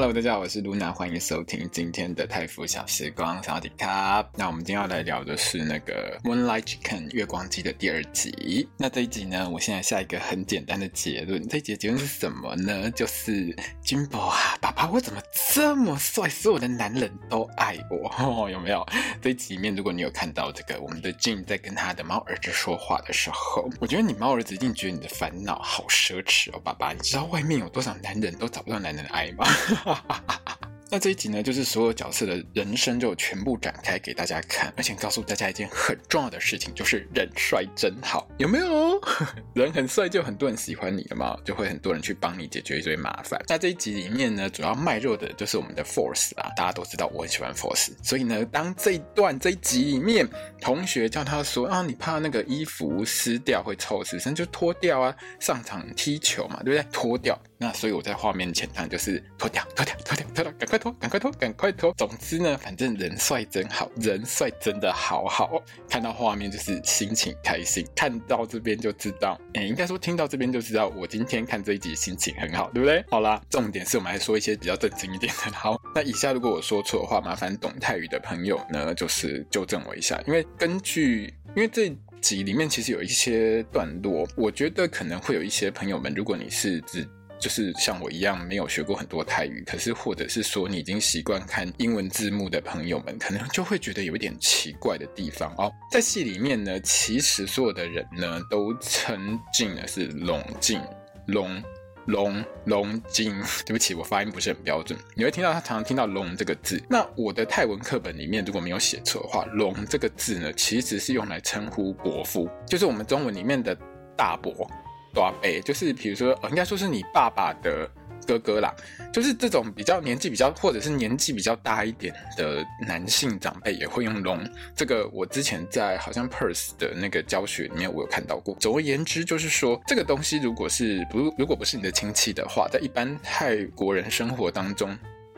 Hello，大家好，我是露娜欢迎收听今天的泰腐小时光，小迪卡。那我们今天要来聊的是那个《Moonlight Chicken》月光鸡的第二集。那这一集呢，我现在下一个很简单的结论，这一集的结论是什么呢？就是金宝啊，爸爸，我怎么这么帅，所有的男人都爱我，哦、有没有？这一集里面，如果你有看到这个我们的 Jin 在跟他的猫儿子说话的时候，我觉得你猫儿子一定觉得你的烦恼好奢侈哦，爸爸，你知道外面有多少男人都找不到男人的爱吗？ハハハハ。那这一集呢，就是所有角色的人生就全部展开给大家看，而且告诉大家一件很重要的事情，就是人帅真好，有没有？人很帅就很多人喜欢你了嘛，就会很多人去帮你解决一堆麻烦。那这一集里面呢，主要卖肉的就是我们的 Force 啊，大家都知道我很喜欢 Force，所以呢，当这一段这一集里面，同学叫他说啊，你怕那个衣服湿掉会臭死身，就脱掉啊，上场踢球嘛，对不对？脱掉。那所以我在画面前他就是脱掉，脱掉，脱掉，脱掉，赶快脱，赶快脱，赶快脱。总之呢，反正人帅真好，人帅真的好好。看到画面就是心情开心，看到这边就知道，哎，应该说听到这边就知道，我今天看这一集心情很好，对不对？好啦，重点是我们来说一些比较正经一点的。好，那以下如果我说错的话，麻烦懂泰语的朋友呢，就是纠正我一下，因为根据，因为这集里面其实有一些段落，我觉得可能会有一些朋友们，如果你是指。就是像我一样没有学过很多泰语，可是或者是说你已经习惯看英文字幕的朋友们，可能就会觉得有一点奇怪的地方哦。在戏里面呢，其实所有的人呢都称静的是龙静龙龙龙静。对不起，我发音不是很标准。你会听到他常常听到龙这个字。那我的泰文课本里面如果没有写错的话，龙这个字呢其实是用来称呼伯父，就是我们中文里面的大伯。大伯就是，比如说，应该说是你爸爸的哥哥啦，就是这种比较年纪比较，或者是年纪比较大一点的男性长辈也会用龙。这个我之前在好像 Perth 的那个教学里面，我有看到过。总而言之，就是说这个东西如果是不如果不是你的亲戚的话，在一般泰国人生活当中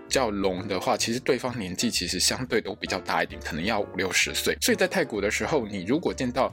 叫龙的话，其实对方年纪其实相对都比较大一点，可能要五六十岁。所以在泰国的时候，你如果见到。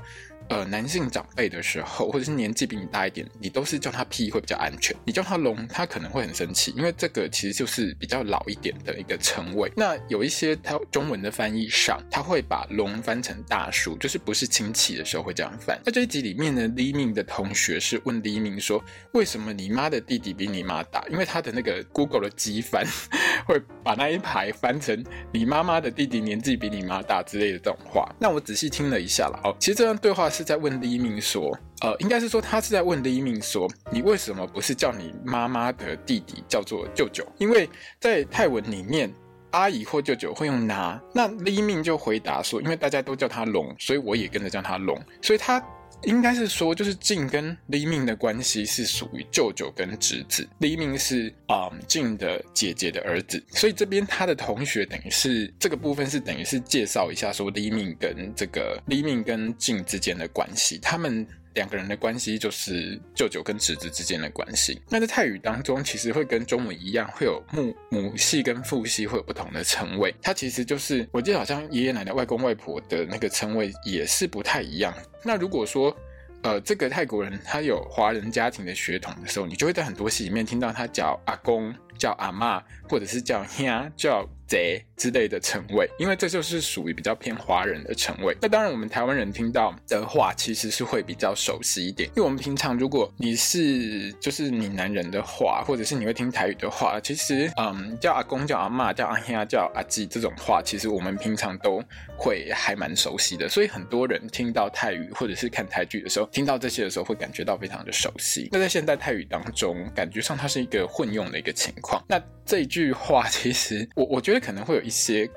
呃，男性长辈的时候，或者是年纪比你大一点，你都是叫他屁会比较安全。你叫他龙，他可能会很生气，因为这个其实就是比较老一点的一个称谓。那有一些他中文的翻译上，他会把龙翻成大叔，就是不是亲戚的时候会这样翻。在这一集里面呢，黎明的同学是问黎明说：“为什么你妈的弟弟比你妈大？”因为他的那个 Google 的机翻 会把那一排翻成“你妈妈的弟弟年纪比你妈大”之类的这种话。那我仔细听了一下了，哦，其实这段对话是。在问黎明说，呃，应该是说他是在问黎明说，你为什么不是叫你妈妈的弟弟叫做舅舅？因为在泰文里面，阿姨或舅舅会用拿。那黎明就回答说，因为大家都叫他龙，所以我也跟着叫他龙，所以他。应该是说，就是静跟黎明的关系是属于舅舅跟侄子，黎明是啊静、的姐姐的儿子，所以这边他的同学等于是这个部分是等于是介绍一下说黎明跟这个黎明跟静之间的关系，他们。两个人的关系就是舅舅跟侄子之间的关系。那在泰语当中，其实会跟中文一样，会有母母系跟父系会有不同的称谓。它其实就是，我记得好像爷爷奶奶、外公外婆的那个称谓也是不太一样。那如果说，呃，这个泰国人他有华人家庭的血统的时候，你就会在很多戏里面听到他叫阿公、叫阿嬷，或者是叫兄、叫。贼之类的称谓，因为这就是属于比较偏华人的称谓。那当然，我们台湾人听到的话，其实是会比较熟悉一点。因为我们平常如果你是就是闽南人的话，或者是你会听台语的话，其实嗯，叫阿公、叫阿嬷、叫阿兄、叫阿姊这种话，其实我们平常都会还蛮熟悉的。所以很多人听到泰语或者是看台剧的时候，听到这些的时候，会感觉到非常的熟悉。那在现代泰语当中，感觉上它是一个混用的一个情况。那这一句话，其实我我觉得。可能会有一些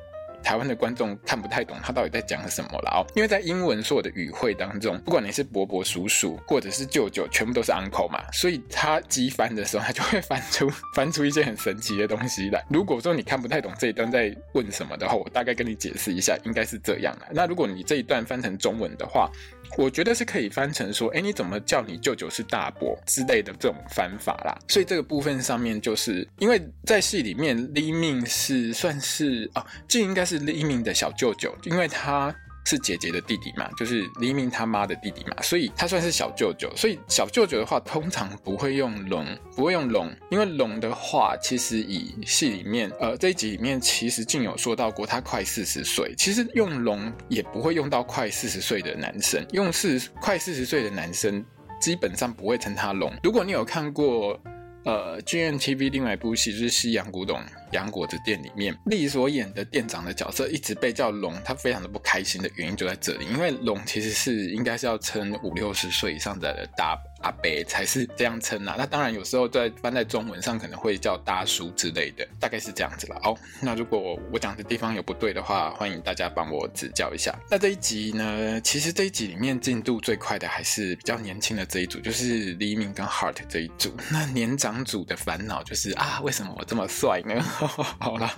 台湾的观众看不太懂他到底在讲什么了哦。因为在英文所有的语汇当中，不管你是伯伯、叔叔或者是舅舅，全部都是 uncle 嘛，所以他机翻的时候，他就会翻出 翻出一些很神奇的东西来。如果说你看不太懂这一段在问什么的话，我大概跟你解释一下，应该是这样的。那如果你这一段翻成中文的话，我觉得是可以翻成说，哎，你怎么叫你舅舅是大伯之类的这种翻法啦。所以这个部分上面，就是因为在戏里面，Lee Min 是算是啊，这应该是 Lee Min 的小舅舅，因为他。是姐姐的弟弟嘛，就是黎明他妈的弟弟嘛，所以他算是小舅舅。所以小舅舅的话，通常不会用龙，不会用龙，因为龙的话，其实以戏里面，呃，这一集里面其实竟有说到过，他快四十岁，其实用龙也不会用到快四十岁的男生，用四快四十岁的男生基本上不会称他龙。如果你有看过，呃，GNTV 另外一部戏就是《西洋古董洋果子店》里面，丽所演的店长的角色一直被叫龙，他非常的不开心的原因就在这里，因为龙其实是应该是要称五六十岁以上的大。阿伯才是这样称呐，那当然有时候在翻在中文上可能会叫大叔之类的，大概是这样子了。哦，那如果我讲的地方有不对的话，欢迎大家帮我指教一下。那这一集呢，其实这一集里面进度最快的还是比较年轻的这一组，就是黎明跟 Heart 这一组。那年长组的烦恼就是啊，为什么我这么帅呢？好了。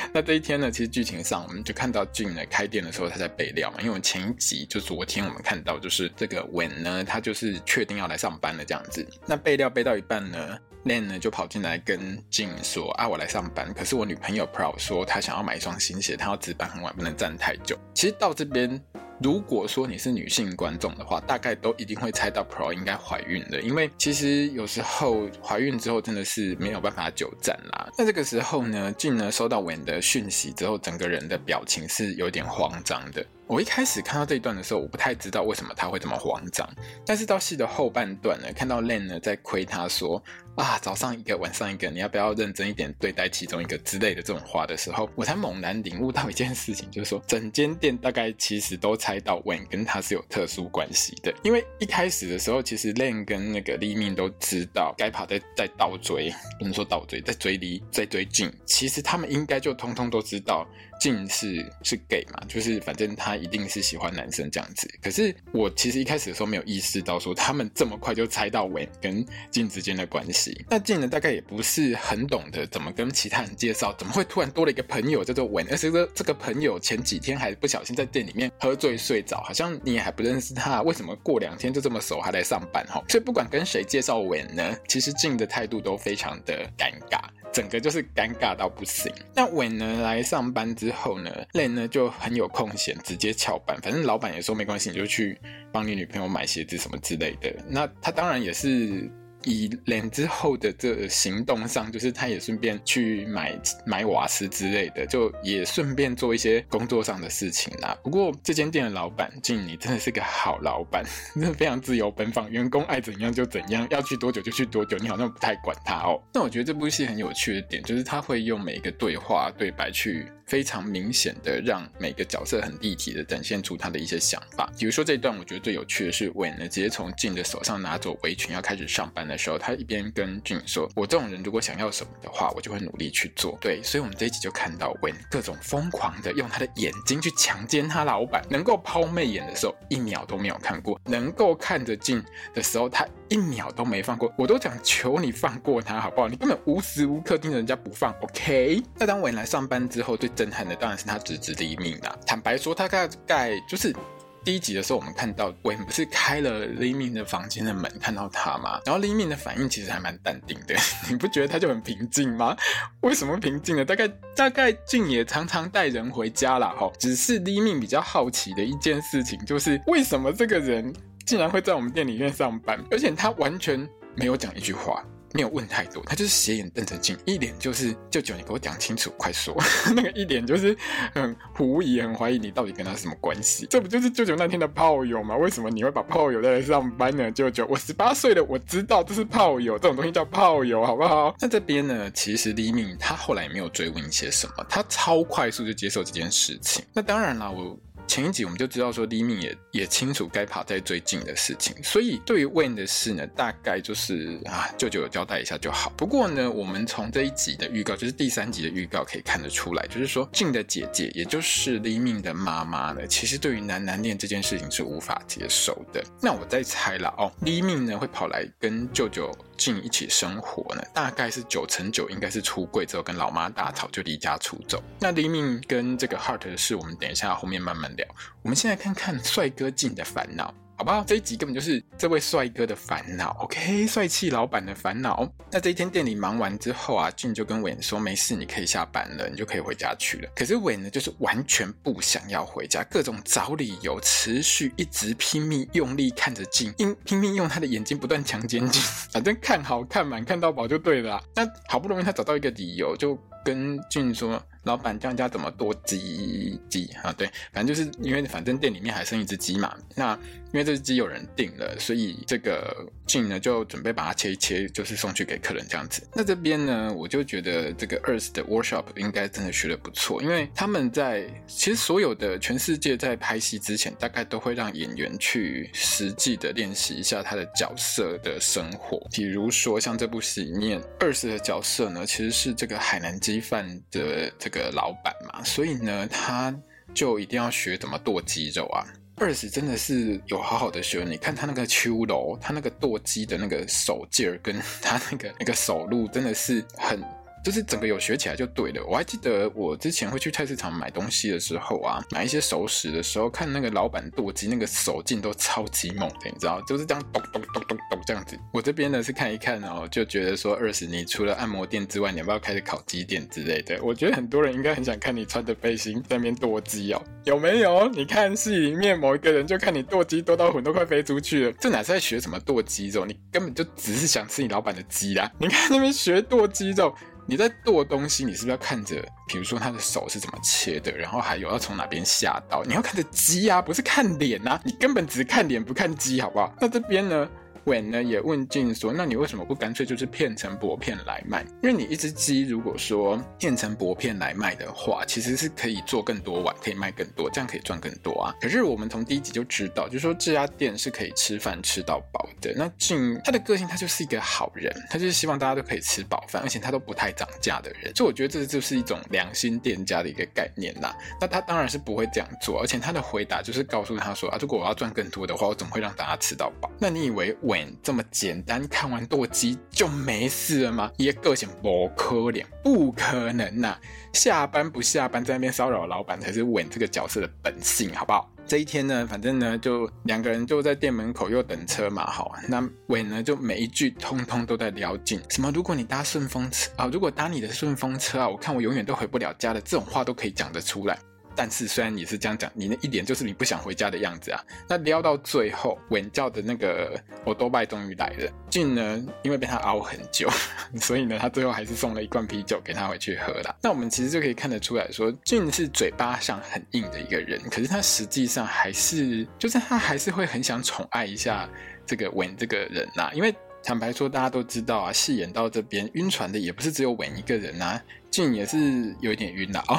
那这一天呢，其实剧情上我们就看到静呢开店的时候他在备料嘛，因为我前一集就昨天我们看到就是这个 Wen 呢，他就是确定要来上班了这样子。那备料备到一半呢，Len 呢就跑进来跟静说啊，我来上班，可是我女朋友 Pro 说她想要买一双新鞋，她要值班很晚，不能站太久。其实到这边。如果说你是女性观众的话，大概都一定会猜到 Pro 应该怀孕了，因为其实有时候怀孕之后真的是没有办法久站啦。那这个时候呢进呢收到 Wen 的讯息之后，整个人的表情是有点慌张的。我一开始看到这一段的时候，我不太知道为什么他会这么慌张。但是到戏的后半段呢，看到 Len 呢在亏他说啊，早上一个，晚上一个，你要不要认真一点对待其中一个之类的这种话的时候，我才猛然领悟到一件事情，就是说整间店大概其实都猜到 Wen 跟他是有特殊关系的。因为一开始的时候，其实 Len 跟那个 l 命都知道该跑在在倒追，不能说倒追，在追离在追近其实他们应该就通通都知道。静是是 gay 嘛，就是反正他一定是喜欢男生这样子。可是我其实一开始的时候没有意识到说他们这么快就猜到文跟 Jin 之间的关系。那 Jin 呢，大概也不是很懂得怎么跟其他人介绍，怎么会突然多了一个朋友叫做文而且这这个朋友前几天还不小心在店里面喝醉睡着，好像你也还不认识他，为什么过两天就这么熟还来上班哈？所以不管跟谁介绍文呢，其实 Jin 的态度都非常的尴尬。整个就是尴尬到不行。那伟呢来上班之后呢累呢就很有空闲，直接翘班。反正老板也说没关系，你就去帮你女朋友买鞋子什么之类的。那他当然也是。以脸之后的这个行动上，就是他也顺便去买买瓦斯之类的，就也顺便做一些工作上的事情啦。不过这间店的老板 Jin，你真的是个好老板，真的非常自由奔放，员工爱怎样就怎样，要去多久就去多久，你好像不太管他哦。那我觉得这部戏很有趣的点，就是他会用每一个对话对白去。非常明显的让每个角色很立体的展现出他的一些想法。比如说这一段，我觉得最有趣的是，Wen 呢直接从静的手上拿走围裙，要开始上班的时候，他一边跟俊说：“我这种人如果想要什么的话，我就会努力去做。”对，所以我们这一集就看到 Wen 各种疯狂的用他的眼睛去强奸他老板，能够抛媚眼的时候一秒都没有看过，能够看着 Jin 的时候他一秒都没放过。我都想求你放过他好不好？你根本无时无刻盯着人家不放。OK？那当 Wen 来上班之后，最震撼的当然是他侄子 Lee Min 啦。坦白说，他大概就是第一集的时候，我们看到 Wen 不是开了 Lee Min 的房间的门，看到他吗？然后 Lee Min 的反应其实还蛮淡定的，你不觉得他就很平静吗？为什么平静呢？大概大概俊也常常带人回家啦。哈。只是 Lee Min 比较好奇的一件事情，就是为什么这个人竟然会在我们店里面上班，而且他完全没有讲一句话。没有问太多，他就是斜眼瞪着 Jin，一脸就是舅舅，你给我讲清楚，快说。那个一脸就是很狐疑，很怀疑你到底跟他什么关系？这不就是舅舅那天的炮友吗？为什么你会把炮友带来上班呢？舅舅，我十八岁了，我知道这是炮友，这种东西叫炮友，好不好？那这边呢，其实李敏他后来也没有追问一些什么，他超快速就接受这件事情。那当然了，我。前一集我们就知道说李敏也也清楚该爬在最近的事情，所以对于 win 的事呢，大概就是啊，舅舅交代一下就好。不过呢，我们从这一集的预告，就是第三集的预告可以看得出来，就是说静的姐姐，也就是李敏的妈妈呢，其实对于男男恋这件事情是无法接受的。那我在猜了哦，李敏呢会跑来跟舅舅静一起生活呢，大概是九成九应该是出柜之后跟老妈大吵就离家出走。那李敏跟这个 Heart 的事，我们等一下后面慢慢聊。我们先来看看帅哥静的烦恼。好不好？这一集根本就是这位帅哥的烦恼，OK？帅气老板的烦恼。那这一天店里忙完之后啊，俊就跟伟说：“没事，你可以下班了，你就可以回家去了。”可是伟呢，就是完全不想要回家，各种找理由，持续一直拼命用力看着静，拼拼命用他的眼睛不断强奸静，反正看好看满看到饱就对了。那好不容易他找到一个理由，就跟俊说。老板叫人家怎么多鸡鸡啊？对，反正就是因为反正店里面还剩一只鸡嘛。那因为这只鸡有人订了，所以这个静呢就准备把它切一切，就是送去给客人这样子。那这边呢，我就觉得这个 Earth 的 workshop 应该真的学得不错，因为他们在其实所有的全世界在拍戏之前，大概都会让演员去实际的练习一下他的角色的生活。比如说像这部戏里面 Earth 的角色呢，其实是这个海南鸡饭的这个老板嘛，所以呢，他就一定要学怎么剁鸡肉啊。二十真的是有好好的学，你看他那个秋楼，他那个剁鸡的那个手劲儿，跟他那个那个手路，真的是很。就是整个有学起来就对了。我还记得我之前会去菜市场买东西的时候啊，买一些熟食的时候，看那个老板剁鸡，那个手劲都超级猛的，你知道，就是这样咚咚咚咚咚这样子。我这边呢是看一看哦，就觉得说二十，你除了按摩店之外，你要不要开始烤鸡店之类的？我觉得很多人应该很想看你穿着背心在那边剁鸡哦，有没有？你看戏里面某一个人就看你剁鸡剁到魂都快飞出去了，这哪是在学什么剁鸡肉？你根本就只是想吃你老板的鸡啦！你看那边学剁鸡肉。你在剁东西，你是不是要看着，比如说他的手是怎么切的，然后还有要从哪边下刀，你要看着鸡啊，不是看脸啊，你根本只看脸不看鸡，好不好？那这边呢？韦呢也问静说：“那你为什么不干脆就是片成薄片来卖？因为你一只鸡如果说片成薄片来卖的话，其实是可以做更多碗，可以卖更多，这样可以赚更多啊。可是我们从第一集就知道，就是说这家店是可以吃饭吃到饱的。那静他的个性，他就是一个好人，他就是希望大家都可以吃饱饭，而且他都不太涨价的人。所以我觉得这就是一种良心店家的一个概念啦。那他当然是不会这样做，而且他的回答就是告诉他说：啊，如果我要赚更多的话，我怎么会让大家吃到饱？那你以为我？”稳这么简单，看完剁鸡就没事了吗？也个性不可怜，不可能呐、下班不下班，在那边骚扰老板才是稳这个角色的本性，好不好？这一天呢，反正呢，就两个人就在店门口又等车嘛，好，那稳呢就每一句通通都在撩劲，什么如果你搭顺风车啊，如果搭你的顺风车啊，我看我永远都回不了家的，这种话都可以讲得出来。但是虽然你是这样讲，你那一点就是你不想回家的样子啊。那撩到最后，稳叫的那个我多拜终于来了。俊呢，因为被他熬很久，所以呢，他最后还是送了一罐啤酒给他回去喝了。那我们其实就可以看得出来说，俊是嘴巴上很硬的一个人，可是他实际上还是，就是他还是会很想宠爱一下这个稳这个人呐、啊。因为坦白说，大家都知道啊，戏演到这边晕船的也不是只有稳一个人呐、啊，俊也是有一点晕了哦。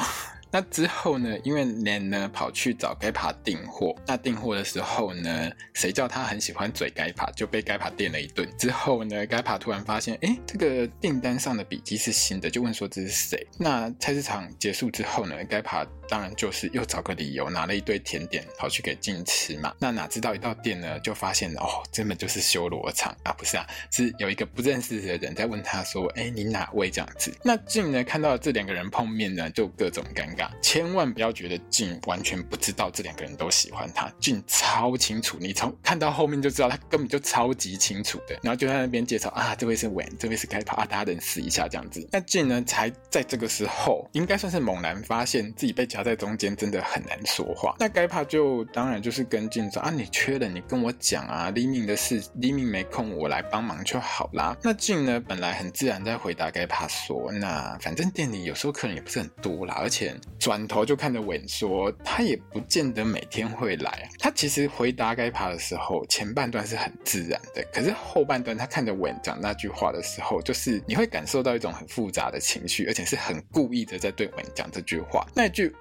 那之后呢？因为莲呢跑去找盖帕订货，那订货的时候呢，谁叫他很喜欢嘴盖帕，就被盖帕电了一顿。之后呢，盖帕突然发现，哎，这个订单上的笔记是新的，就问说这是谁？那菜市场结束之后呢，盖帕当然就是又找个理由拿了一堆甜点跑去给静吃嘛。那哪知道一到店呢，就发现哦，根本就是修罗场啊！不是啊，是有一个不认识的人在问他说，哎，你哪位这样子？那静呢看到这两个人碰面呢，就各种尴尬。千万不要觉得静完全不知道这两个人都喜欢他，静超清楚，你从看到后面就知道他根本就超级清楚的。然后就在那边介绍啊，这位是 Van，这位是盖帕啊，大家认识一下这样子。那静呢，才在这个时候应该算是猛然发现自己被夹在中间，真的很难说话。那盖帕就当然就是跟静说啊，你缺人你跟我讲啊，黎明的事，黎明没空，我来帮忙就好啦。那静呢，本来很自然在回答盖帕说，那反正店里有时候客人也不是很多啦，而且。转头就看着稳说，他也不见得每天会来。他其实回答该爬的时候，前半段是很自然的，可是后半段他看着稳讲那句话的时候，就是你会感受到一种很复杂的情绪，而且是很故意的在对稳讲这句话。那句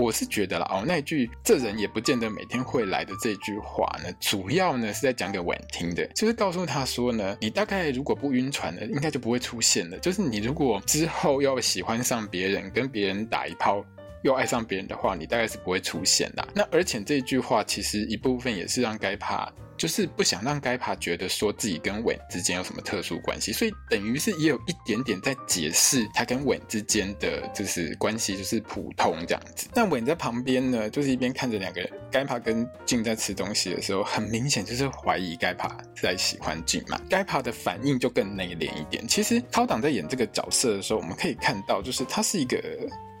我是觉得了，哦，那句“这人也不见得每天会来”的这句话呢，主要呢是在讲给婉听的，就是告诉他说呢，你大概如果不晕船呢，应该就不会出现了。就是你如果之后要喜欢上别人，跟别人打一炮。又爱上别人的话，你大概是不会出现的。那而且这句话其实一部分也是让该帕，就是不想让该帕觉得说自己跟稳之间有什么特殊关系，所以等于是也有一点点在解释他跟稳之间的就是关系，就是普通这样子。那稳在旁边呢，就是一边看着两个人，该帕跟静在吃东西的时候，很明显就是怀疑该帕在喜欢静嘛。该帕的反应就更内敛一点。其实涛档在演这个角色的时候，我们可以看到，就是他是一个。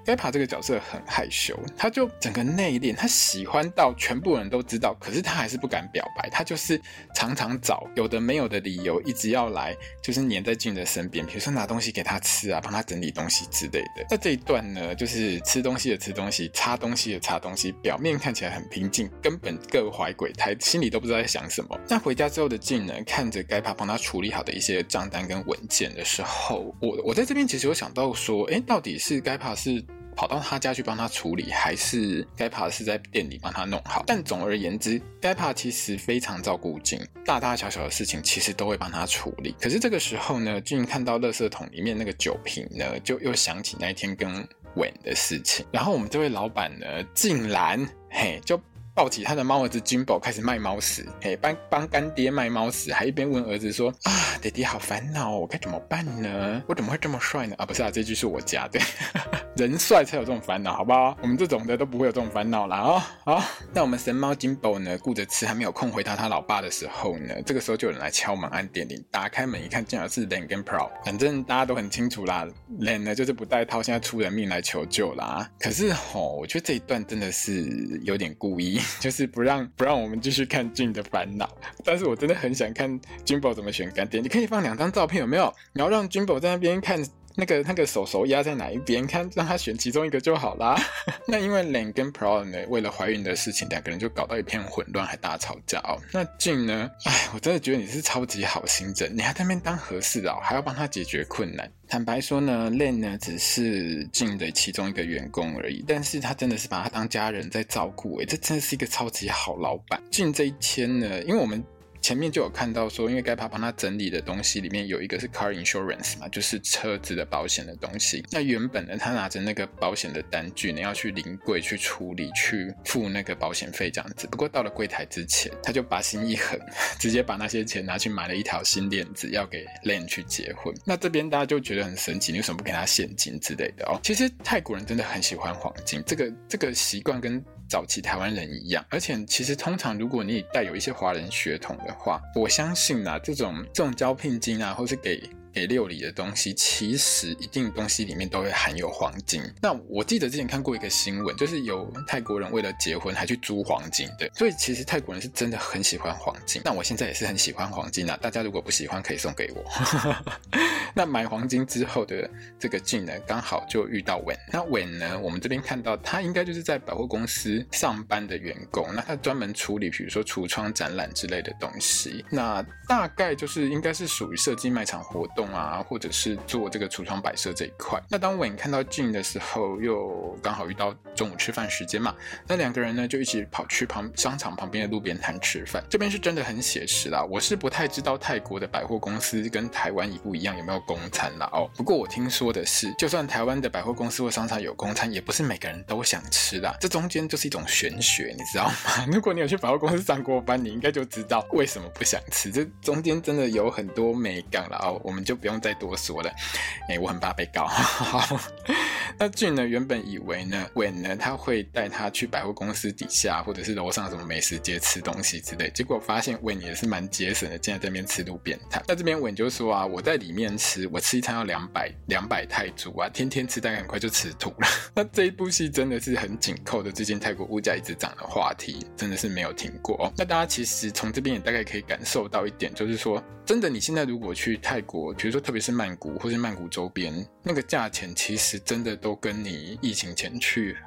该帕这个角色很害羞，他就整个内敛，他喜欢到全部人都知道，可是他还是不敢表白，他就是常常找有的没有的理由，一直要来，就是黏在静的身边，比如说拿东西给他吃啊，帮他整理东西之类的。那这一段呢，就是吃东西的吃东西，擦东西的擦东西，表面看起来很平静，根本各怀鬼胎，心里都不知道在想什么。那回家之后的静呢，看着该帕帮他处理好的一些账单跟文件的时候，我我在这边其实有想到说，哎，到底是该帕是。跑到他家去帮他处理，还是该帕是在店里帮他弄好？但总而言之，该帕其实非常照顾静，大大小小的事情其实都会帮他处理。可是这个时候呢，静看到垃圾桶里面那个酒瓶呢，就又想起那一天跟稳的事情。然后我们这位老板呢，竟然嘿就。抱起他的猫儿子 Jimbo 开始卖猫屎，嘿，帮帮干爹卖猫屎，还一边问儿子说：“啊，爹爹好烦恼，我该怎么办呢？我怎么会这么帅呢？”啊，不是啊，这句是我加的，人帅才有这种烦恼，好不好？我们这种的都不会有这种烦恼啦。哦。好，那我们神猫 Jimbo 呢，顾着吃，还没有空回答他老爸的时候呢，这个时候就有人来敲门按电铃，打开门一看，竟然是 Len 跟 Pro，反正大家都很清楚啦，Len 呢就是不带套，现在出人命来求救啦。可是吼，我觉得这一段真的是有点故意。就是不让不让我们继续看俊的烦恼，但是我真的很想看君宝怎么选干爹。你可以放两张照片有没有？然后让君宝在那边看那个那个手手压在哪一边，看让他选其中一个就好啦。那因为 Len 跟 Pro 呢，为了怀孕的事情，两个人就搞到一片混乱，还大吵架哦。那静呢？哎，我真的觉得你是超级好心人，你还在那边当和事佬，还要帮他解决困难。坦白说呢，Len 呢只是静的其中一个员工而已，但是他真的是把他当家人在照顾，哎，这真的是一个超级好老板。静这一天呢，因为我们。前面就有看到说，因为该帕帮他整理的东西里面有一个是 car insurance 嘛，就是车子的保险的东西。那原本呢，他拿着那个保险的单据呢，要去临柜去处理，去付那个保险费这样子。不过到了柜台之前，他就把心一横，直接把那些钱拿去买了一条新链子，要给 Len 去结婚。那这边大家就觉得很神奇，你为什么不给他现金之类的哦？其实泰国人真的很喜欢黄金，这个这个习惯跟。早期台湾人一样，而且其实通常如果你带有一些华人血统的话，我相信啊，这种这种招聘金啊，或是给。给六礼的东西，其实一定东西里面都会含有黄金。那我记得之前看过一个新闻，就是有泰国人为了结婚还去租黄金的，所以其实泰国人是真的很喜欢黄金。那我现在也是很喜欢黄金啊，大家如果不喜欢可以送给我。那买黄金之后的这个静呢，刚好就遇到稳。那稳呢，我们这边看到他应该就是在百货公司上班的员工，那他专门处理比如说橱窗展览之类的东西。那大概就是应该是属于设计卖场活动。动啊，或者是做这个橱窗摆设这一块。那当韦看到静的时候，又刚好遇到中午吃饭时间嘛，那两个人呢就一起跑去旁商场旁边的路边摊吃饭。这边是真的很写实啦。我是不太知道泰国的百货公司跟台湾一不一样，有没有公餐啦哦。不过我听说的是，就算台湾的百货公司或商场有公餐，也不是每个人都想吃的。这中间就是一种玄学，你知道吗？如果你有去百货公司上过班，你应该就知道为什么不想吃。这中间真的有很多美感了哦。我们就。不用再多说了，哎、我很怕被告。那俊呢，原本以为呢，韦呢，他会带他去百货公司底下或者是楼上什么美食街吃东西之类，结果发现韦也是蛮节省的，竟然在这边吃路边摊。那这边韦就说啊，我在里面吃，我吃一餐要两百两百泰铢啊，天天吃大概很快就吃吐了。那这一部戏真的是很紧扣的，最近泰国物价一直涨的话题，真的是没有停过哦。那大家其实从这边也大概可以感受到一点，就是说，真的你现在如果去泰国。比如说，特别是曼谷或是曼谷周边，那个价钱其实真的都跟你疫情前去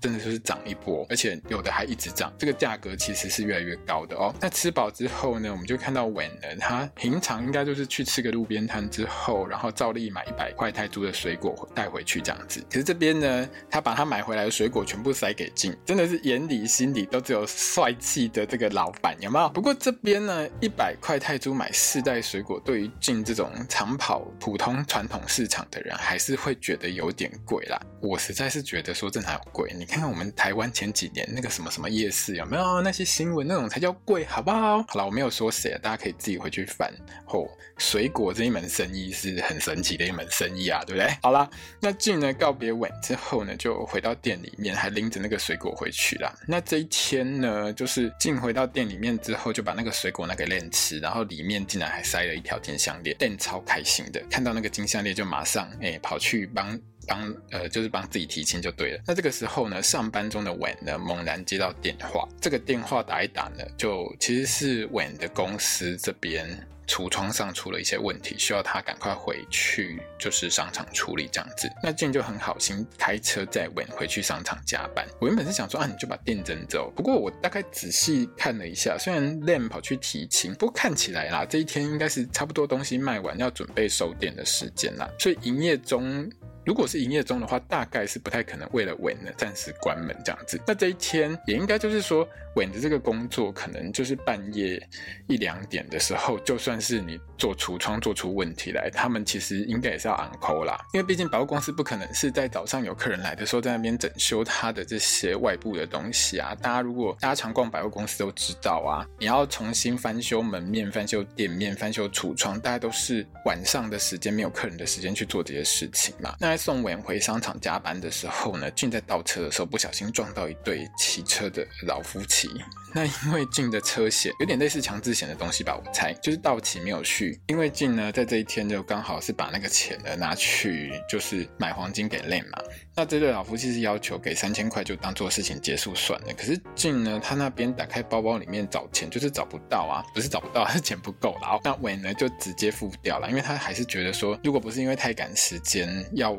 真的就是涨一波，而且有的还一直涨，这个价格其实是越来越高的哦。那吃饱之后呢，我们就看到文呢，他平常应该就是去吃个路边摊之后，然后照例买一百块泰铢的水果带回去这样子。可是这边呢，他把他买回来的水果全部塞给静，真的是眼里心里都只有帅气的这个老板，有没有？不过这边呢，一百块泰铢买四袋水果，对于静这种长跑普通传统市场的人，还是会觉得有点贵啦。我实在是觉得说这哪有贵？你看看我们台湾前几年那个什么什么夜市有没有那些新闻？那种才叫贵，好不好？好了，我没有说谁啊，大家可以自己回去翻。哦，水果这一门生意是很神奇的一门生意啊，对不对？好啦，那静呢告别完之后呢，就回到店里面，还拎着那个水果回去啦。那这一天呢，就是静回到店里面之后，就把那个水果拿给练吃，然后里面竟然还塞了一条金项链，练超开心的，看到那个金项链就马上哎、欸、跑去帮。帮呃，就是帮自己提亲就对了。那这个时候呢，上班中的婉呢，猛然接到电话。这个电话打一打呢，就其实是婉的公司这边橱窗上出了一些问题，需要他赶快回去，就是商场处理这样子。那静就很好心开车载婉回去商场加班。我原本是想说啊，你就把店整走。不过我大概仔细看了一下，虽然 Len 跑去提亲，不过看起来啦，这一天应该是差不多东西卖完，要准备收店的时间啦。所以营业中。如果是营业中的话，大概是不太可能为了稳呢暂时关门这样子。那这一天也应该就是说，稳的这个工作可能就是半夜一两点的时候，就算是你做橱窗做出问题来，他们其实应该也是要 on call 啦。因为毕竟百货公司不可能是在早上有客人来的时候在那边整修他的这些外部的东西啊。大家如果大家常逛百货公司都知道啊，你要重新翻修门面、翻修店面、翻修橱窗，大家都是晚上的时间没有客人的时间去做这些事情嘛。那送文回商场加班的时候呢，静在倒车的时候不小心撞到一对骑车的老夫妻。那因为静的车险有点类似强制险的东西吧，我猜就是到期没有续。因为静呢在这一天就刚好是把那个钱呢拿去就是买黄金给 Len 嘛。那这对老夫妻是要求给三千块就当做事情结束算了。可是静呢他那边打开包包里面找钱就是找不到啊，不是找不到，是钱不够了。那伟呢就直接付掉了，因为他还是觉得说，如果不是因为太赶时间要。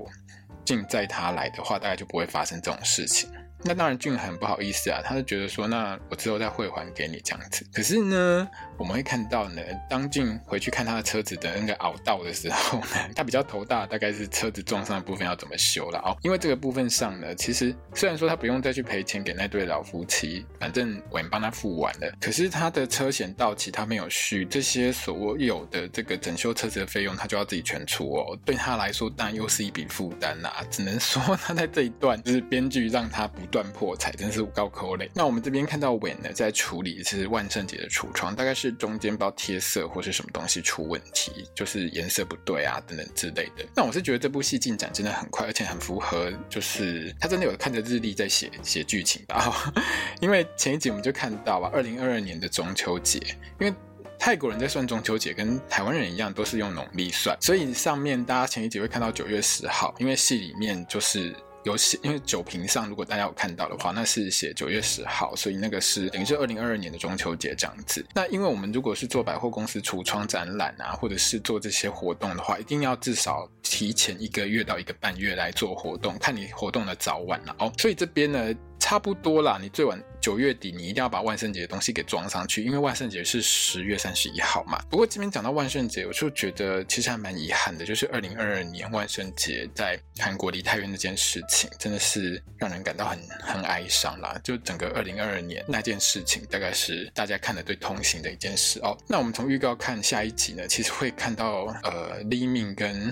静载他来的话，大概就不会发生这种事情。那当然，俊很不好意思啊，他就觉得说，那我之后再汇还给你这样子。可是呢，我们会看到呢，当俊回去看他的车子的那个凹道的时候呢，他比较头大，大概是车子撞上的部分要怎么修了哦。因为这个部分上呢，其实虽然说他不用再去赔钱给那对老夫妻，反正我帮他付完了。可是他的车险到期，他没有续，这些所有的这个整修车子的费用，他就要自己全出哦。对他来说，当然又是一笔负担啦。只能说他在这一段就是编剧让他不。断破财真是高科嘞。那我们这边看到伟呢，在处理的是万圣节的橱窗，大概是中间包贴色或是什么东西出问题，就是颜色不对啊等等之类的。那我是觉得这部戏进展真的很快，而且很符合，就是他真的有看着日历在写写剧情吧。因为前一集我们就看到啊，二零二二年的中秋节，因为泰国人在算中秋节跟台湾人一样，都是用农历算，所以上面大家前一集会看到九月十号，因为戏里面就是。有写，因为酒瓶上如果大家有看到的话，那是写九月十号，所以那个是等于是二零二二年的中秋节这样子。那因为我们如果是做百货公司橱窗展览啊，或者是做这些活动的话，一定要至少提前一个月到一个半月来做活动，看你活动的早晚了哦。所以这边呢。差不多啦，你最晚九月底，你一定要把万圣节的东西给装上去，因为万圣节是十月三十一号嘛。不过这边讲到万圣节，我就觉得其实还蛮遗憾的，就是二零二二年万圣节在韩国梨泰院那件事情，真的是让人感到很很哀伤啦。就整个二零二二年那件事情，大概是大家看的最痛心的一件事哦。那我们从预告看下一集呢，其实会看到呃黎明跟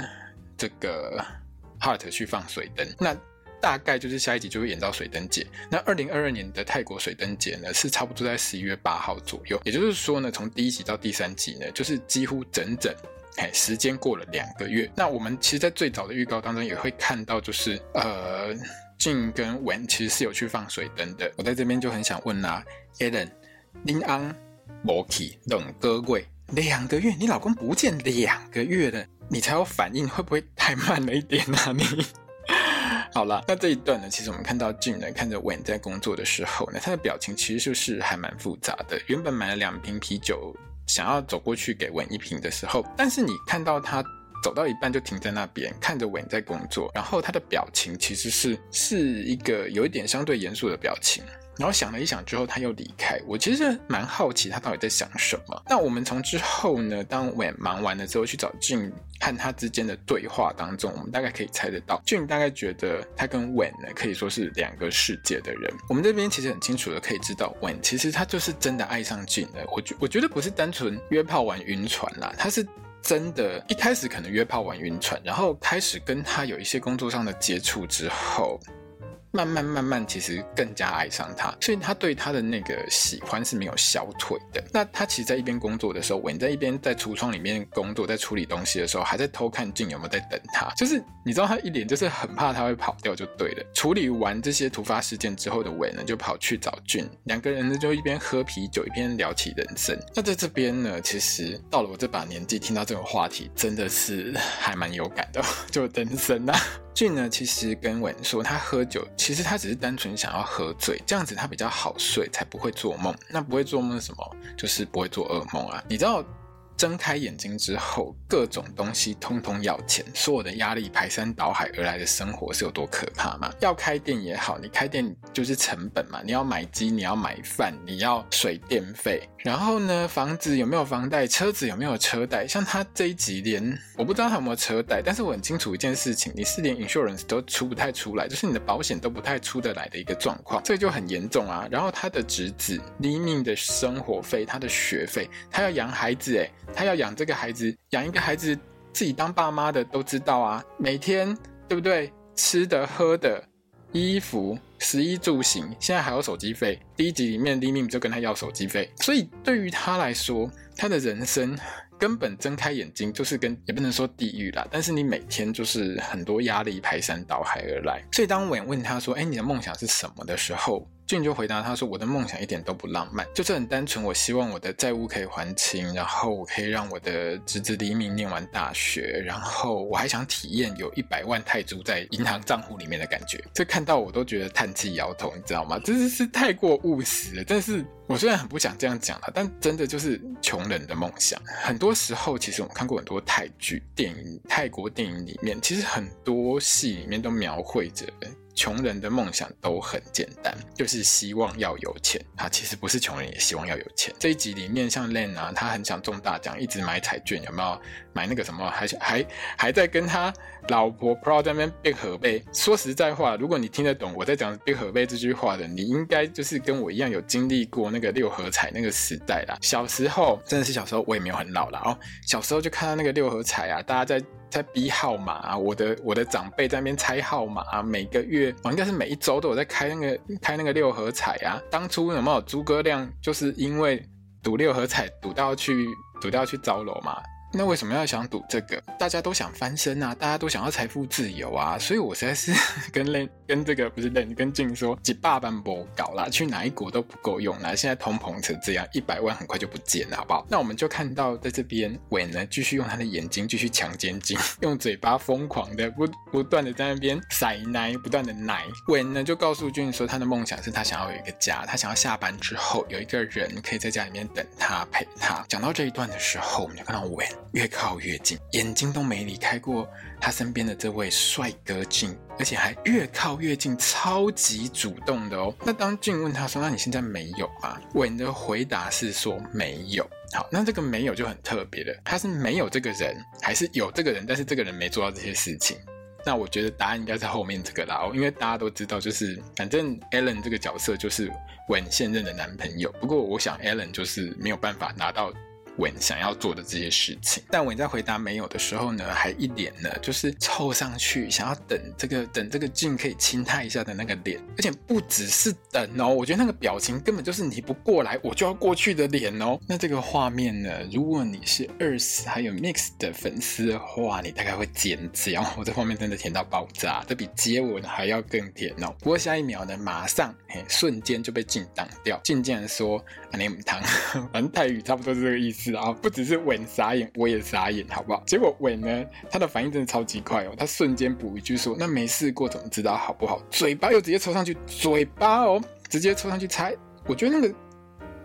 这个 Heart 去放水灯，那。大概就是下一集就会演到水灯节。那二零二二年的泰国水灯节呢，是差不多在十一月八号左右。也就是说呢，从第一集到第三集呢，就是几乎整整，哎，时间过了两个月。那我们其实，在最早的预告当中也会看到，就是呃，静跟文其实是有去放水灯的。我在这边就很想问啦，Alan，林安摩奇冷哥贵两个月，你老公不见两个月了，你才有反应，会不会太慢了一点啊？你？好了，那这一段呢，其实我们看到俊呢，看着文在工作的时候呢，他的表情其实就是还蛮复杂的。原本买了两瓶啤酒，想要走过去给文一瓶的时候，但是你看到他走到一半就停在那边，看着韦在工作，然后他的表情其实是是一个有一点相对严肃的表情。然后想了一想之后，他又离开。我其实蛮好奇他到底在想什么。那我们从之后呢，当稳忙完了之后去找 Jin 和他之间的对话当中，我们大概可以猜得到，Jin 大概觉得他跟 Wen 呢可以说是两个世界的人。我们这边其实很清楚的可以知道，Wen 其实他就是真的爱上 Jin 了。我觉我觉得不是单纯约炮玩晕船啦，他是真的，一开始可能约炮玩晕船，然后开始跟他有一些工作上的接触之后。慢慢慢慢，其实更加爱上他，所以他对他的那个喜欢是没有消退的。那他其实，在一边工作的时候，韦在一边在橱窗里面工作，在处理东西的时候，还在偷看俊有没有在等他。就是你知道，他一脸就是很怕他会跑掉，就对了。处理完这些突发事件之后的韦呢，就跑去找俊，两个人呢就一边喝啤酒，一边聊起人生。那在这边呢，其实到了我这把年纪，听到这种话题，真的是还蛮有感的，就人生啊。俊呢，其实跟文说，他喝酒，其实他只是单纯想要喝醉，这样子他比较好睡，才不会做梦。那不会做梦是什么？就是不会做噩梦啊。你知道？睁开眼睛之后，各种东西通通要钱，所有的压力排山倒海而来的生活是有多可怕吗？要开店也好，你开店就是成本嘛，你要买鸡，你要买饭，你要水电费，然后呢，房子有没有房贷，车子有没有车贷？像他这一集连我不知道他有没有车贷，但是我很清楚一件事情，你是连 insurance 都出不太出来，就是你的保险都不太出得来的一个状况，这就很严重啊。然后他的侄子黎明的生活费，他的学费，他要养孩子，诶。他要养这个孩子，养一个孩子，自己当爸妈的都知道啊。每天对不对？吃的、喝的、衣服、食衣住行，现在还有手机费。第一集里面，黎明就跟他要手机费，所以对于他来说，他的人生根本睁开眼睛就是跟也不能说地狱啦，但是你每天就是很多压力排山倒海而来。所以当我问他说：“哎，你的梦想是什么？”的时候，俊就回答他说：“我的梦想一点都不浪漫，就是很单纯。我希望我的债务可以还清，然后我可以让我的侄子黎明念完大学，然后我还想体验有一百万泰铢在银行账户里面的感觉。这看到我都觉得叹气摇头，你知道吗？真是是太过务实了。但是我虽然很不想这样讲了，但真的就是穷人的梦想。很多时候，其实我们看过很多泰剧、电影、泰国电影里面，其实很多戏里面都描绘着。”穷人的梦想都很简单，就是希望要有钱。他其实不是穷人，也希望要有钱。这一集里面，像 Len 啊，他很想中大奖，一直买彩券，有没有？买那个什么，还还还在跟他老婆 Pro 在那边变河贝。说实在话，如果你听得懂我在讲变河贝这句话的，你应该就是跟我一样有经历过那个六合彩那个时代啦。小时候真的是小时候，我也没有很老了哦。小时候就看到那个六合彩啊，大家在。在逼号码啊，我的我的长辈在那边猜号码啊，每个月哦，应该是每一周都有在开那个开那个六合彩啊。当初有没有诸葛亮就是因为赌六合彩赌到去赌到去糟楼嘛？那为什么要想赌这个？大家都想翻身啊，大家都想要财富自由啊，所以我实在是 跟雷跟这个不是雷跟静说几百万不搞啦，去哪一国都不够用啦。现在通膨成这样，一百万很快就不见了，好不好？那我们就看到在这边韦呢，继续用他的眼睛继续强奸静，用嘴巴疯狂的不不断的在那边塞奶，不断的奶。韦呢就告诉俊说，他的梦想是他想要有一个家，他想要下班之后有一个人可以在家里面等他陪他。讲到这一段的时候，我们就看到韦。越靠越近，眼睛都没离开过他身边的这位帅哥俊，而且还越靠越近，超级主动的哦。那当俊问他说：“那你现在没有吗？”韦的回答是说：“没有。”好，那这个没有就很特别了，他是没有这个人，还是有这个人，但是这个人没做到这些事情？那我觉得答案应该在后面这个啦哦，因为大家都知道，就是反正 Alan 这个角色就是韦现任的男朋友。不过我想 Alan 就是没有办法拿到。文想要做的这些事情，但文在回答没有的时候呢，还一脸呢就是凑上去想要等这个等这个俊可以亲他一下的那个脸，而且不只是等哦，我觉得那个表情根本就是你不过来我就要过去的脸哦。那这个画面呢，如果你是 Earth 还有 Mix 的粉丝的话，你大概会尖叫。我这画面真的甜到爆炸，这比接吻还要更甜哦。不过下一秒呢，马上嘿瞬间就被俊挡掉。俊竟然说：“啊，你母汤。”反正泰语差不多是这个意思。啊，不只是吻傻眼，我也傻眼，好不好？结果吻呢，他的反应真的超级快哦，他瞬间补一句说：“那没试过怎么知道好不好？”嘴巴又直接抽上去，嘴巴哦，直接抽上去猜。我觉得那个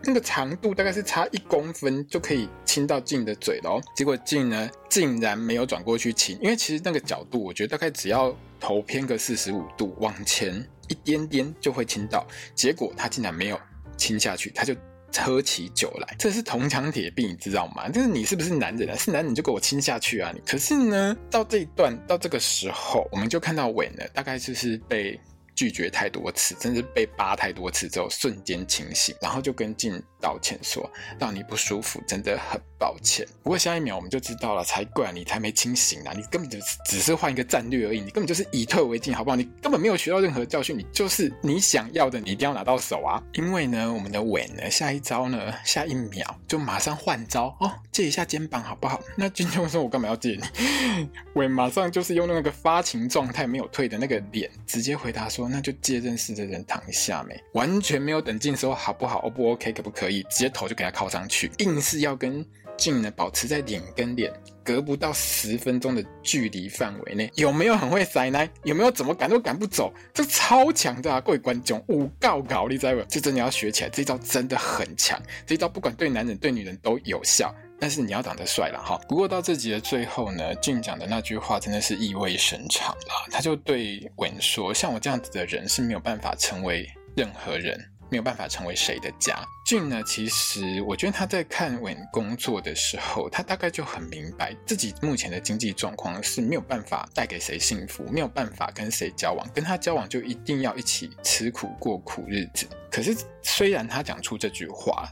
那个长度大概是差一公分就可以亲到静的嘴了哦。结果静呢，竟然没有转过去亲，因为其实那个角度，我觉得大概只要头偏个四十五度往前一点点就会亲到。结果他竟然没有亲下去，他就。喝起酒来，这是铜墙铁壁，你知道吗？就是你是不是男人啊？是男人就给我亲下去啊！可是呢，到这一段到这个时候，我们就看到伟呢，大概就是被。拒绝太多次，甚至被扒太多次之后，瞬间清醒，然后就跟进道歉说：“让你不舒服，真的很抱歉。”不过下一秒我们就知道了，才怪，你才没清醒呢！你根本就只是换一个战略而已，你根本就是以退为进，好不好？你根本没有学到任何教训，你就是你想要的，你一定要拿到手啊！因为呢，我们的韦呢，下一招呢，下一秒就马上换招哦，借一下肩膀好不好？那静就说：“我干嘛要借你？” 我马上就是用那个发情状态没有退的那个脸，直接回答说。那就借认识的人躺一下没，完全没有等静说好不好，O 不 OK，可不可以，直接头就给他靠上去，硬是要跟静呢保持在脸跟脸隔不到十分钟的距离范围内，有没有很会塞呢？有没有怎么赶都赶不走？这超强的啊！各位观众，五告搞你知不？这真的要学起来，这招真的很强，这招不管对男人对女人都有效。但是你要长得帅了哈。不过到这集的最后呢，俊讲的那句话真的是意味深长啦。他就对韦说：“像我这样子的人是没有办法成为任何人，没有办法成为谁的家。”俊呢，其实我觉得他在看韦工作的时候，他大概就很明白自己目前的经济状况是没有办法带给谁幸福，没有办法跟谁交往，跟他交往就一定要一起吃苦过苦日子。可是虽然他讲出这句话。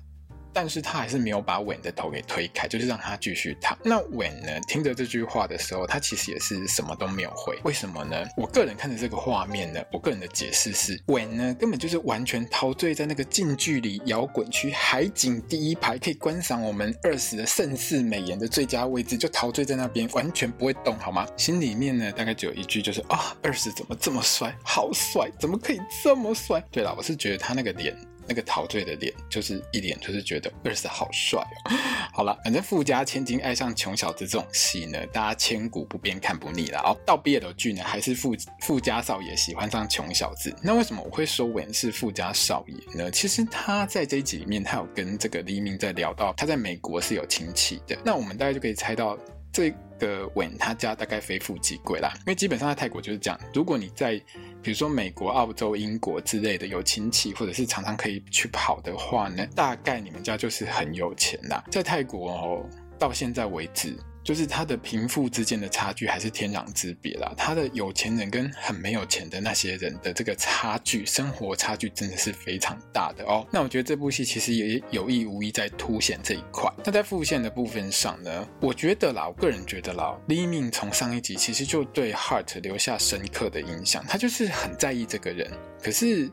但是他还是没有把稳的头给推开，就是让他继续躺。那稳呢，听着这句话的时候，他其实也是什么都没有回。为什么呢？我个人看着这个画面呢，我个人的解释是，稳呢根本就是完全陶醉在那个近距离摇滚区海景第一排，可以观赏我们二十的盛世美颜的最佳位置，就陶醉在那边，完全不会动，好吗？心里面呢，大概只有一句，就是啊二十怎么这么帅，好帅，怎么可以这么帅？对了，我是觉得他那个脸。那个陶醉的脸，就是一脸就是觉得 EARTH 好帅哦。好了，反正富家千金爱上穷小子这种戏呢，大家千古不变，看不腻了哦。到毕业的剧呢，还是富富家少爷喜欢上穷小子。那为什么我会说韦是富家少爷呢？其实他在这一集里面，他有跟这个黎明在聊到他在美国是有亲戚的。那我们大概就可以猜到这个韦他家大概非富即贵啦，因为基本上在泰国就是这样。如果你在比如说美国、澳洲、英国之类的有亲戚，或者是常常可以去跑的话呢，大概你们家就是很有钱啦。在泰国哦，到现在为止。就是他的贫富之间的差距还是天壤之别啦。他的有钱人跟很没有钱的那些人的这个差距，生活差距真的是非常大的哦。那我觉得这部戏其实也有意无意在凸显这一块。那在副线的部分上呢，我觉得啦，我个人觉得啦，李敏从上一集其实就对 Heart 留下深刻的印象，他就是很在意这个人，可是。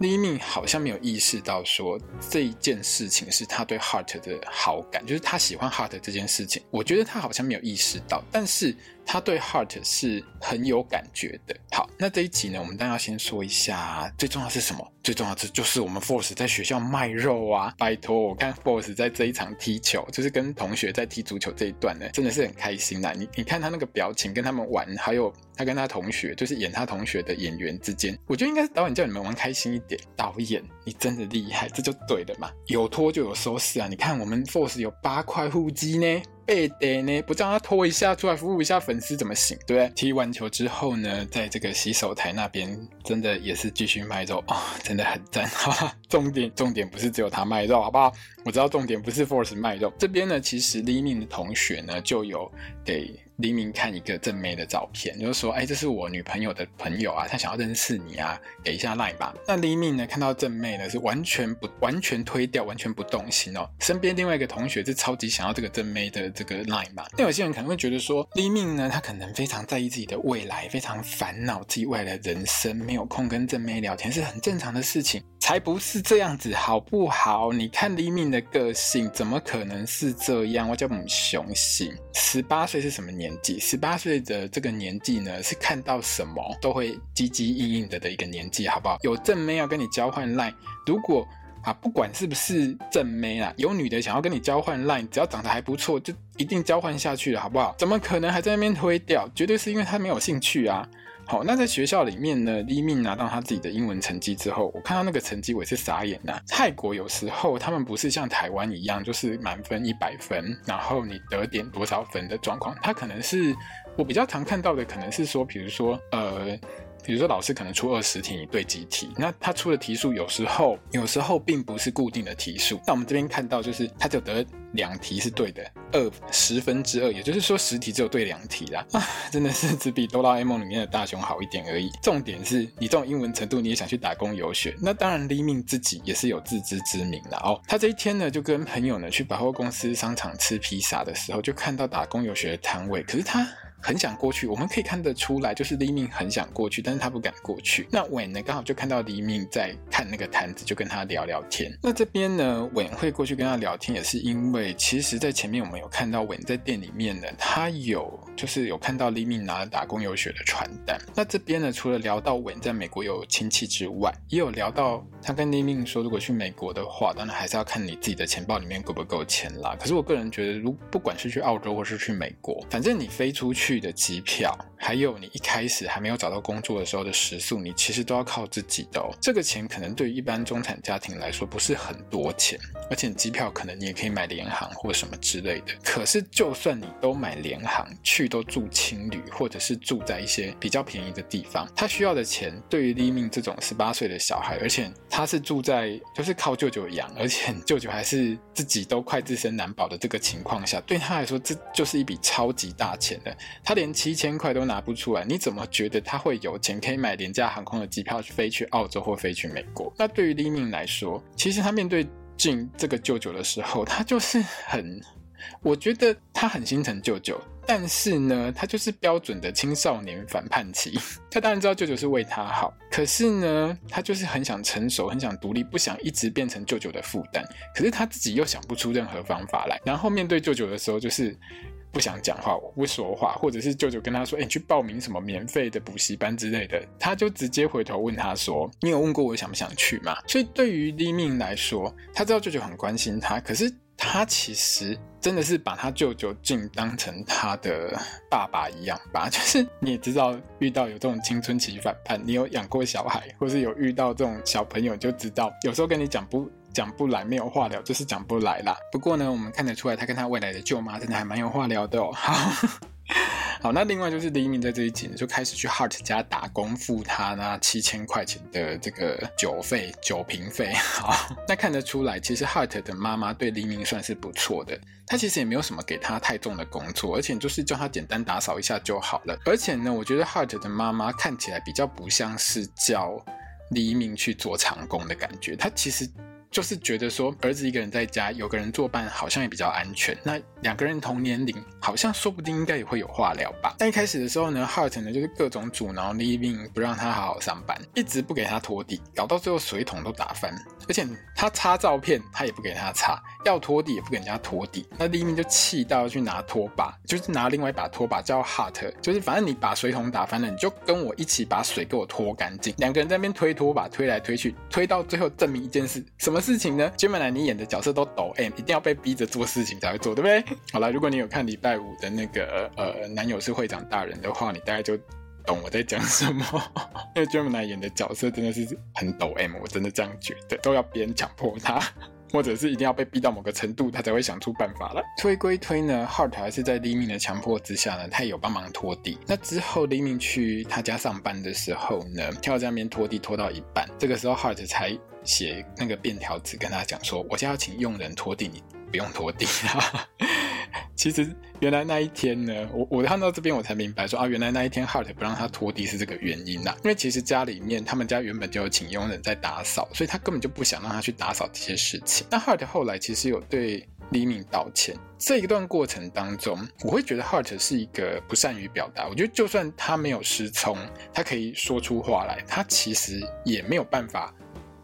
李敏好像没有意识到，说这一件事情是他对 Heart 的好感，就是他喜欢 Heart 这件事情。我觉得他好像没有意识到，但是他对 Heart 是很有感觉的。好，那这一集呢，我们当然要先说一下，最重要是什么？最重要的就是我们 Force 在学校卖肉啊！拜托，我看 Force 在这一场踢球，就是跟同学在踢足球这一段呢，真的是很开心呐！你你看他那个表情，跟他们玩，还有。他跟他同学，就是演他同学的演员之间，我觉得应该是导演叫你们玩开心一点。导演，你真的厉害，这就对了嘛！有拖就有收视啊！你看我们 Force 有八块腹肌呢。背的呢，不叫他拖一下出来服务一下粉丝怎么行？对不对？踢完球之后呢，在这个洗手台那边，真的也是继续卖肉、哦，真的很赞哈哈。重点重点不是只有他卖肉，好不好？我知道重点不是 Force 卖肉，这边呢，其实黎明的同学呢就有给黎明看一个正妹的照片，就是说，哎，这是我女朋友的朋友啊，他想要认识你啊，给一下 line 吧。那黎明呢看到正妹呢是完全不完全推掉，完全不动心哦。身边另外一个同学是超级想要这个正妹的。这个 line 吧，那有些人可能会觉得说，黎明呢，他可能非常在意自己的未来，非常烦恼自己未来的人生，没有空跟正妹聊天，是很正常的事情，才不是这样子，好不好？你看黎明的个性，怎么可能是这样？我叫母雄性，十八岁是什么年纪？十八岁的这个年纪呢，是看到什么都会唧唧硬硬的的一个年纪，好不好？有正妹要跟你交换 line，如果。啊，不管是不是正妹啦，有女的想要跟你交换 line，只要长得还不错，就一定交换下去了，好不好？怎么可能还在那边推掉？绝对是因为她没有兴趣啊！好，那在学校里面呢，李敏拿到他自己的英文成绩之后，我看到那个成绩我也是傻眼呐、泰国有时候他们不是像台湾一样，就是满分一百分，然后你得点多少分的状况，他可能是我比较常看到的，可能是说，比如说呃。比如说，老师可能出二十题，你对几题？那他出的题数有时候，有时候并不是固定的题数。那我们这边看到，就是他就得两题是对的，二十分之二，也就是说十题只有对两题啦。啊，真的是只比哆啦 A 梦里面的大雄好一点而已。重点是你这种英文程度，你也想去打工游学？那当然，李命自己也是有自知之明的哦。他这一天呢，就跟朋友呢去百货公司、商场吃披萨的时候，就看到打工游学的摊位，可是他。很想过去，我们可以看得出来，就是黎明很想过去，但是他不敢过去。那韦呢，刚好就看到黎明在看那个摊子，就跟他聊聊天。那这边呢，韦会过去跟他聊天，也是因为对其实，在前面我们有看到韦在店里面呢，他有就是有看到李明拿了打工游学的传单。那这边呢，除了聊到韦在美国有亲戚之外，也有聊到他跟李明说，如果去美国的话，当然还是要看你自己的钱包里面够不够钱啦。可是我个人觉得，如不管是去澳洲或是去美国，反正你飞出去。的机票，还有你一开始还没有找到工作的时候的食宿，你其实都要靠自己的哦。这个钱可能对于一般中产家庭来说不是很多钱，而且机票可能你也可以买联行或什么之类的。可是就算你都买联航去，都住青旅或者是住在一些比较便宜的地方，他需要的钱对于黎明这种十八岁的小孩，而且他是住在就是靠舅舅养，而且舅舅还是自己都快自身难保的这个情况下，对他来说这就是一笔超级大钱的。他连七千块都拿不出来，你怎么觉得他会有钱可以买廉价航空的机票去飞去澳洲或飞去美国？那对于黎明来说，其实他面对进这个舅舅的时候，他就是很，我觉得他很心疼舅舅，但是呢，他就是标准的青少年反叛期。他当然知道舅舅是为他好，可是呢，他就是很想成熟，很想独立，不想一直变成舅舅的负担。可是他自己又想不出任何方法来，然后面对舅舅的时候，就是。不想讲话，我不说话，或者是舅舅跟他说：“哎，你去报名什么免费的补习班之类的。”他就直接回头问他说：“你有问过我想不想去吗？”所以对于黎明来说，他知道舅舅很关心他，可是他其实真的是把他舅舅竟当成他的爸爸一样吧。就是你也知道，遇到有这种青春期反叛，你有养过小孩，或是有遇到这种小朋友，就知道有时候跟你讲不。讲不来，没有话聊，就是讲不来啦。不过呢，我们看得出来，他跟他未来的舅妈真的还蛮有话聊的哦。好，好，那另外就是黎明在这一集呢，就开始去 Heart 家打工，付他那七千块钱的这个酒费、酒瓶费。好，那看得出来，其实 Heart 的妈妈对黎明算是不错的。他其实也没有什么给他太重的工作，而且就是叫他简单打扫一下就好了。而且呢，我觉得 Heart 的妈妈看起来比较不像是叫黎明去做长工的感觉，他其实。就是觉得说，儿子一个人在家，有个人作伴，好像也比较安全。那两个人同年龄，好像说不定应该也会有话聊吧。但一开始的时候呢，Hart 呢就是各种阻挠黎明，不让他好好上班，一直不给他拖地，搞到最后水桶都打翻。而且他擦照片，他也不给他擦，要拖地也不给人家拖地。那黎明就气到去拿拖把，就是拿另外一把拖把叫 Hart，就是反正你把水桶打翻了，你就跟我一起把水给我拖干净。两个人在那边推拖把，推来推去，推到最后证明一件事，什么？事情呢？Gemini 你演的角色都抖 M，一定要被逼着做事情才会做，对不对？好了，如果你有看礼拜五的那个呃男友是会长大人的话，你大概就懂我在讲什么。因为 Gemini 演的角色真的是很抖 M，我真的这样觉得，都要别人强迫他，或者是一定要被逼到某个程度，他才会想出办法来。推归推呢，Hart 还是在黎明的强迫之下呢，他也有帮忙拖地。那之后黎明去他家上班的时候呢，跳在那边拖地拖到一半，这个时候 Hart 才。写那个便条纸跟他讲说，我现在要请佣人拖地，你不用拖地啊。其实原来那一天呢，我我看到这边我才明白说啊，原来那一天 Hart 不让他拖地是这个原因呐。因为其实家里面他们家原本就有请佣人在打扫，所以他根本就不想让他去打扫这些事情。那 Hart 后来其实有对黎明道歉，这一段过程当中，我会觉得 Hart 是一个不善于表达。我觉得就算他没有失聪，他可以说出话来，他其实也没有办法。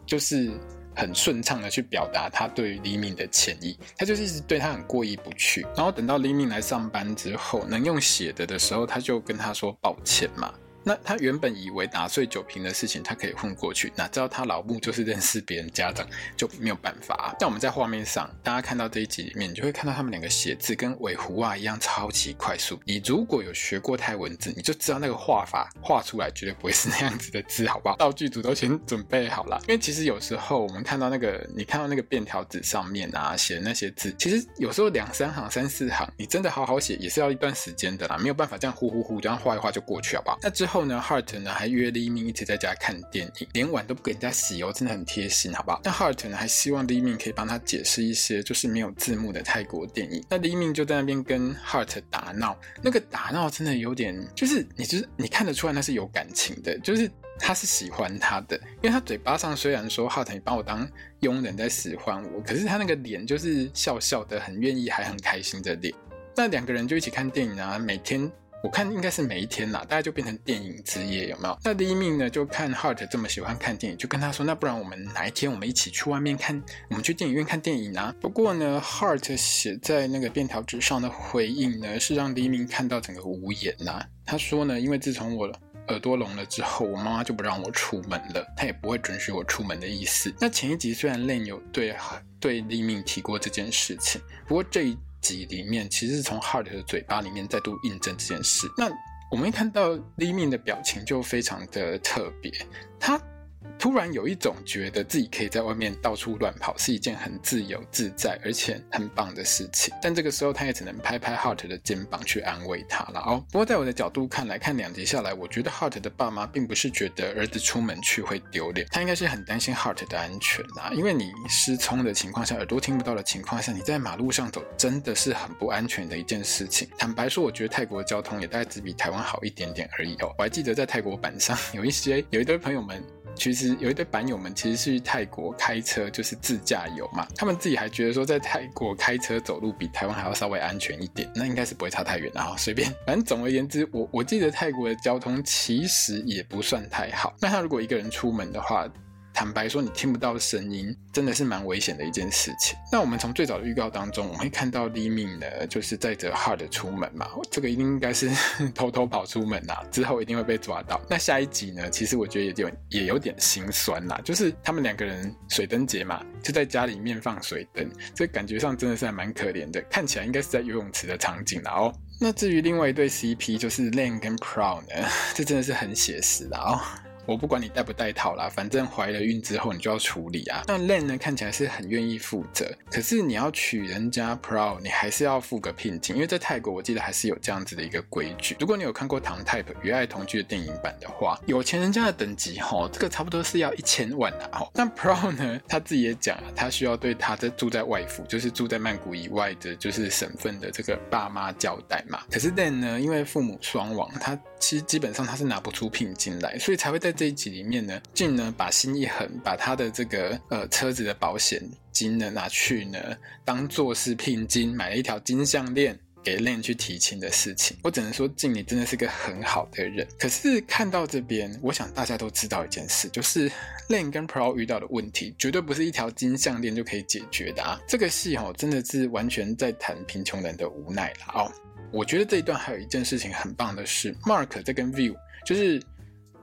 就是很顺畅的去表达他对于黎明的歉意，他就是一直对他很过意不去。然后等到黎明来上班之后，能用写的的时候，他就跟他说抱歉嘛。那他原本以为打碎酒瓶的事情他可以混过去，哪知道他老母就是认识别人家长，就没有办法。像我们在画面上，大家看到这一集里面，你就会看到他们两个写字跟尾狐啊一样超级快速。你如果有学过泰文字，你就知道那个画法画出来绝对不会是那样子的字，好不好？道具组都先准备好了，因为其实有时候我们看到那个，你看到那个便条纸上面啊写的那些字，其实有时候两三行、三四行，你真的好好写也是要一段时间的啦，没有办法这样呼呼呼这样画一画就过去，好不好？那之后后呢，Hart 呢还约 Li Ming 一起在家看电影，连碗都不给人家洗哦，真的很贴心，好不好？那 Hart 呢还希望黎明可以帮他解释一些就是没有字幕的泰国电影。那黎明就在那边跟 Hart 打闹，那个打闹真的有点，就是你就是你看得出来那是有感情的，就是他是喜欢他的，因为他嘴巴上虽然说 Heart 你把我当佣人在使唤我，可是他那个脸就是笑笑的，很愿意还很开心的脸。那两个人就一起看电影啊，每天我看应该是每一天啦，大家就变成电影之夜，有没有？那第一名呢，就看 Heart 这么喜欢看电影，就跟他说，那不然我们哪一天我们一起去外面看，我们去电影院看电影啊？不过呢，Heart 写在那个便条纸上的回应呢，是让第一名看到整个无言呐、啊。他说呢，因为自从我耳朵聋了之后，我妈妈就不让我出门了，她也不会准许我出门的意思。那前一集虽然 Len 有对对第一名提过这件事情，不过这一。里面其实是从 Heart 的嘴巴里面再度印证这件事。那我们一看到 Li Ming 的表情就非常的特别，他。突然有一种觉得自己可以在外面到处乱跑是一件很自由自在而且很棒的事情，但这个时候他也只能拍拍 Hart 的肩膀去安慰他了哦。不过在我的角度看来，看两集下来，我觉得 Hart 的爸妈并不是觉得儿子出门去会丢脸，他应该是很担心 Hart 的安全呐。因为你失聪的情况下，耳朵听不到的情况下，你在马路上走真的是很不安全的一件事情。坦白说，我觉得泰国交通也大概只比台湾好一点点而已哦。我还记得在泰国板上有一些有一堆朋友们。其实有一对板友们其实是去泰国开车，就是自驾游嘛。他们自己还觉得说，在泰国开车走路比台湾还要稍微安全一点，那应该是不会差太远的哈。随便，反正总而言之，我我记得泰国的交通其实也不算太好。那他如果一个人出门的话，坦白说，你听不到声音，真的是蛮危险的一件事情。那我们从最早的预告当中，我们会看到 Li Ming 呢，就是载着 Heart 出门嘛，这个一定应该是 偷偷跑出门啦，之后一定会被抓到。那下一集呢，其实我觉得也有也有点心酸啦，就是他们两个人水灯节嘛，就在家里面放水灯，这感觉上真的是还蛮可怜的，看起来应该是在游泳池的场景啦哦。那至于另外一对 CP，就是 Len 跟 Proud 呢，这真的是很写实的哦。我不管你戴不戴套啦，反正怀了孕之后你就要处理啊。那 Len 呢，看起来是很愿意负责，可是你要娶人家 Pro，你还是要付个聘金，因为在泰国我记得还是有这样子的一个规矩。如果你有看过《唐 type 与爱同居》的电影版的话，有钱人家的等级齁，这个差不多是要一千万啊。那 Pro 呢，他自己也讲啊，他需要对他在住在外府，就是住在曼谷以外的，就是省份的这个爸妈交代嘛。可是 Len 呢，因为父母双亡，他其实基本上他是拿不出聘金来，所以才会在这一集里面呢，竟呢把心一横，把他的这个呃车子的保险金呢拿去呢当做是聘金，买了一条金项链给 Len 去提亲的事情。我只能说，静你真的是个很好的人。可是看到这边，我想大家都知道一件事，就是 Len 跟 Pro 遇到的问题，绝对不是一条金项链就可以解决的啊！这个戏哦，真的是完全在谈贫穷人的无奈了哦。我觉得这一段还有一件事情很棒的是，Mark 在跟 View 就是。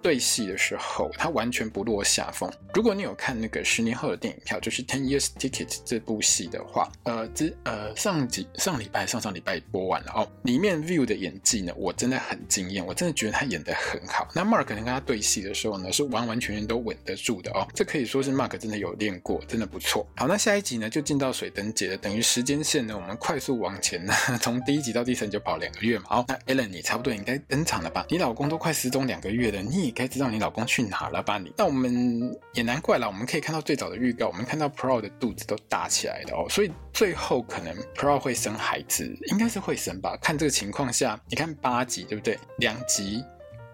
对戏的时候，他完全不落下风。如果你有看那个十年后的电影票，就是《Ten Years Ticket》这部戏的话，呃，这呃上集上礼拜上上礼拜播完了哦。里面 View 的演技呢，我真的很惊艳，我真的觉得他演得很好。那 Mark 跟他对戏的时候呢，是完完全全都稳得住的哦。这可以说是 Mark 真的有练过，真的不错。好，那下一集呢就进到水灯节了，等于时间线呢，我们快速往前呢，从第一集到第三集就跑两个月嘛。好，那 Ellen 你差不多应该登场了吧？你老公都快失踪两个月了，你该知道你老公去哪了吧？你那我们也难怪了。我们可以看到最早的预告，我们看到 Pro 的肚子都大起来的哦，所以最后可能 Pro 会生孩子，应该是会生吧？看这个情况下，你看八集对不对？两集。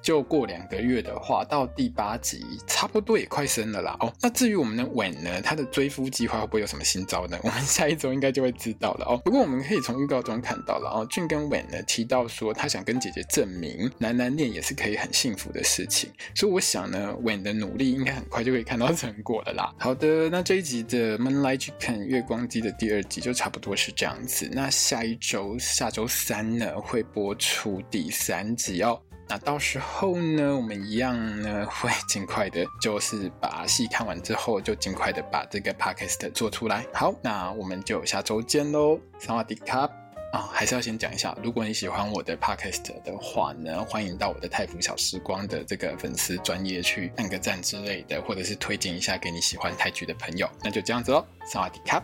就过两个月的话，到第八集差不多也快生了啦。哦，那至于我们的稳呢，他的追夫计划会不会有什么新招呢？我们下一周应该就会知道了哦。不过我们可以从预告中看到了哦俊跟稳呢提到说他想跟姐姐证明男男恋也是可以很幸福的事情，所以我想呢稳的努力应该很快就可以看到成果了啦。好的，那这一集的 Moonlight Can 月光鸡的第二集就差不多是这样子。那下一周下周三呢会播出第三集哦。那到时候呢，我们一样呢会尽快的，就是把戏看完之后，就尽快的把这个 podcast 做出来。好，那我们就下周见喽，萨瓦迪卡。啊、哦，还是要先讲一下，如果你喜欢我的 podcast 的话呢，欢迎到我的泰服小时光的这个粉丝专业去按个赞之类的，或者是推荐一下给你喜欢泰剧的朋友。那就这样子喽，萨瓦迪卡。